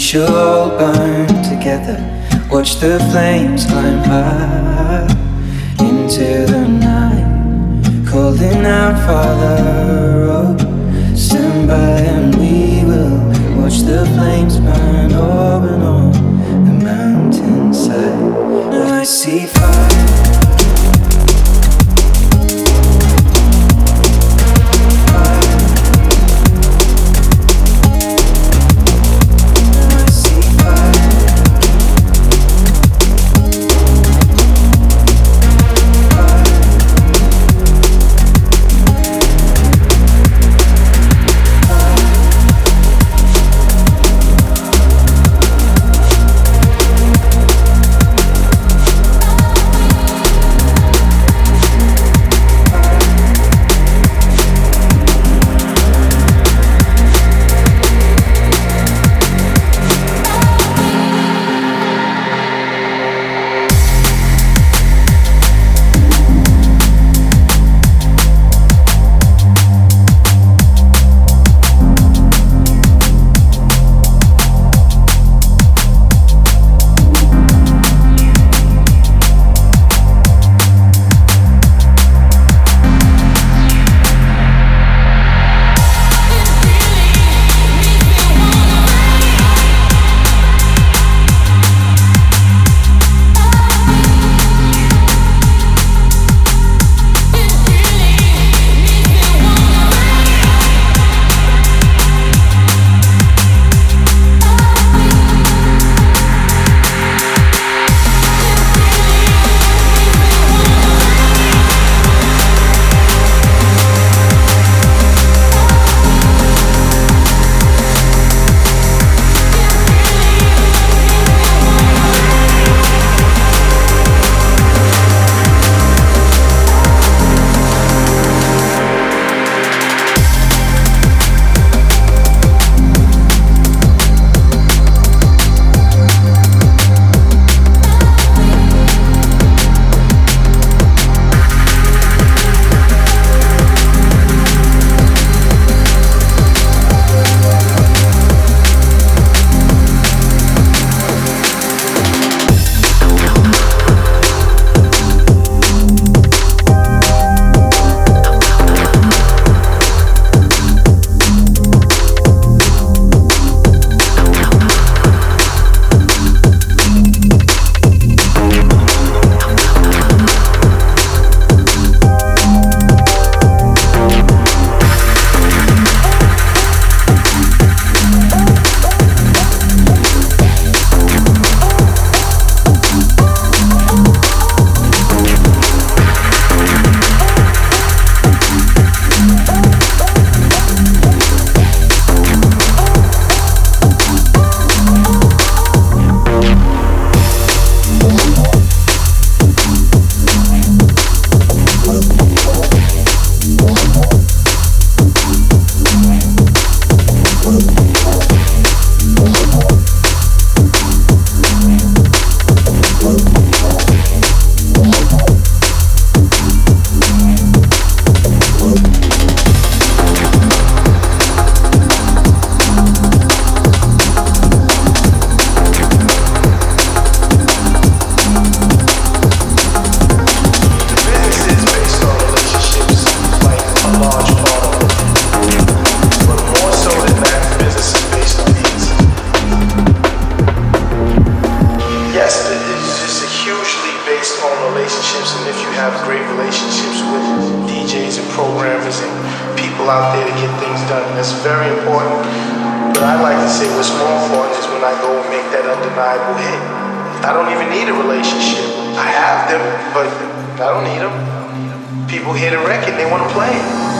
Shall all burn together. Watch the flames climb high into the night, calling out, Father, oh, stand by and hugely based on relationships, and if you have great relationships with DJs and programmers and people out there to get things done, that's very important. But I like to say what's more important is when I go and make that undeniable hit. I don't even need a relationship. I have them, but I don't need them. People hear the record, they want to play it.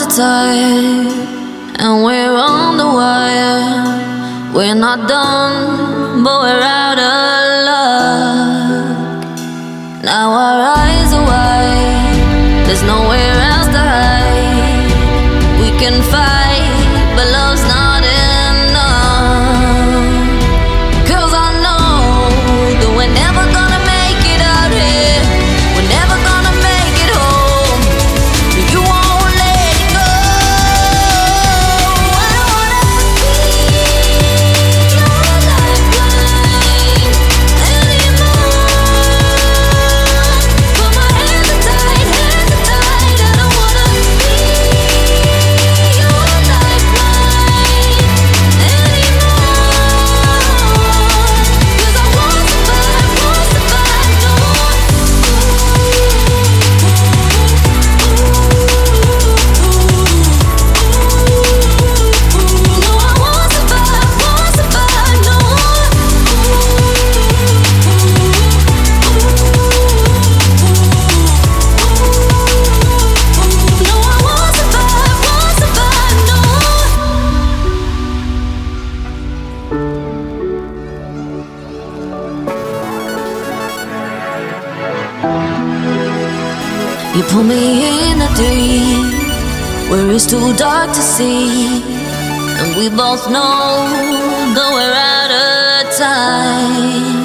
Are tired and we're on the wire. We're not done, but we're out of luck. Now our eyes are wide, there's nowhere else to hide. We can fight, see, and we both know that we're out of time.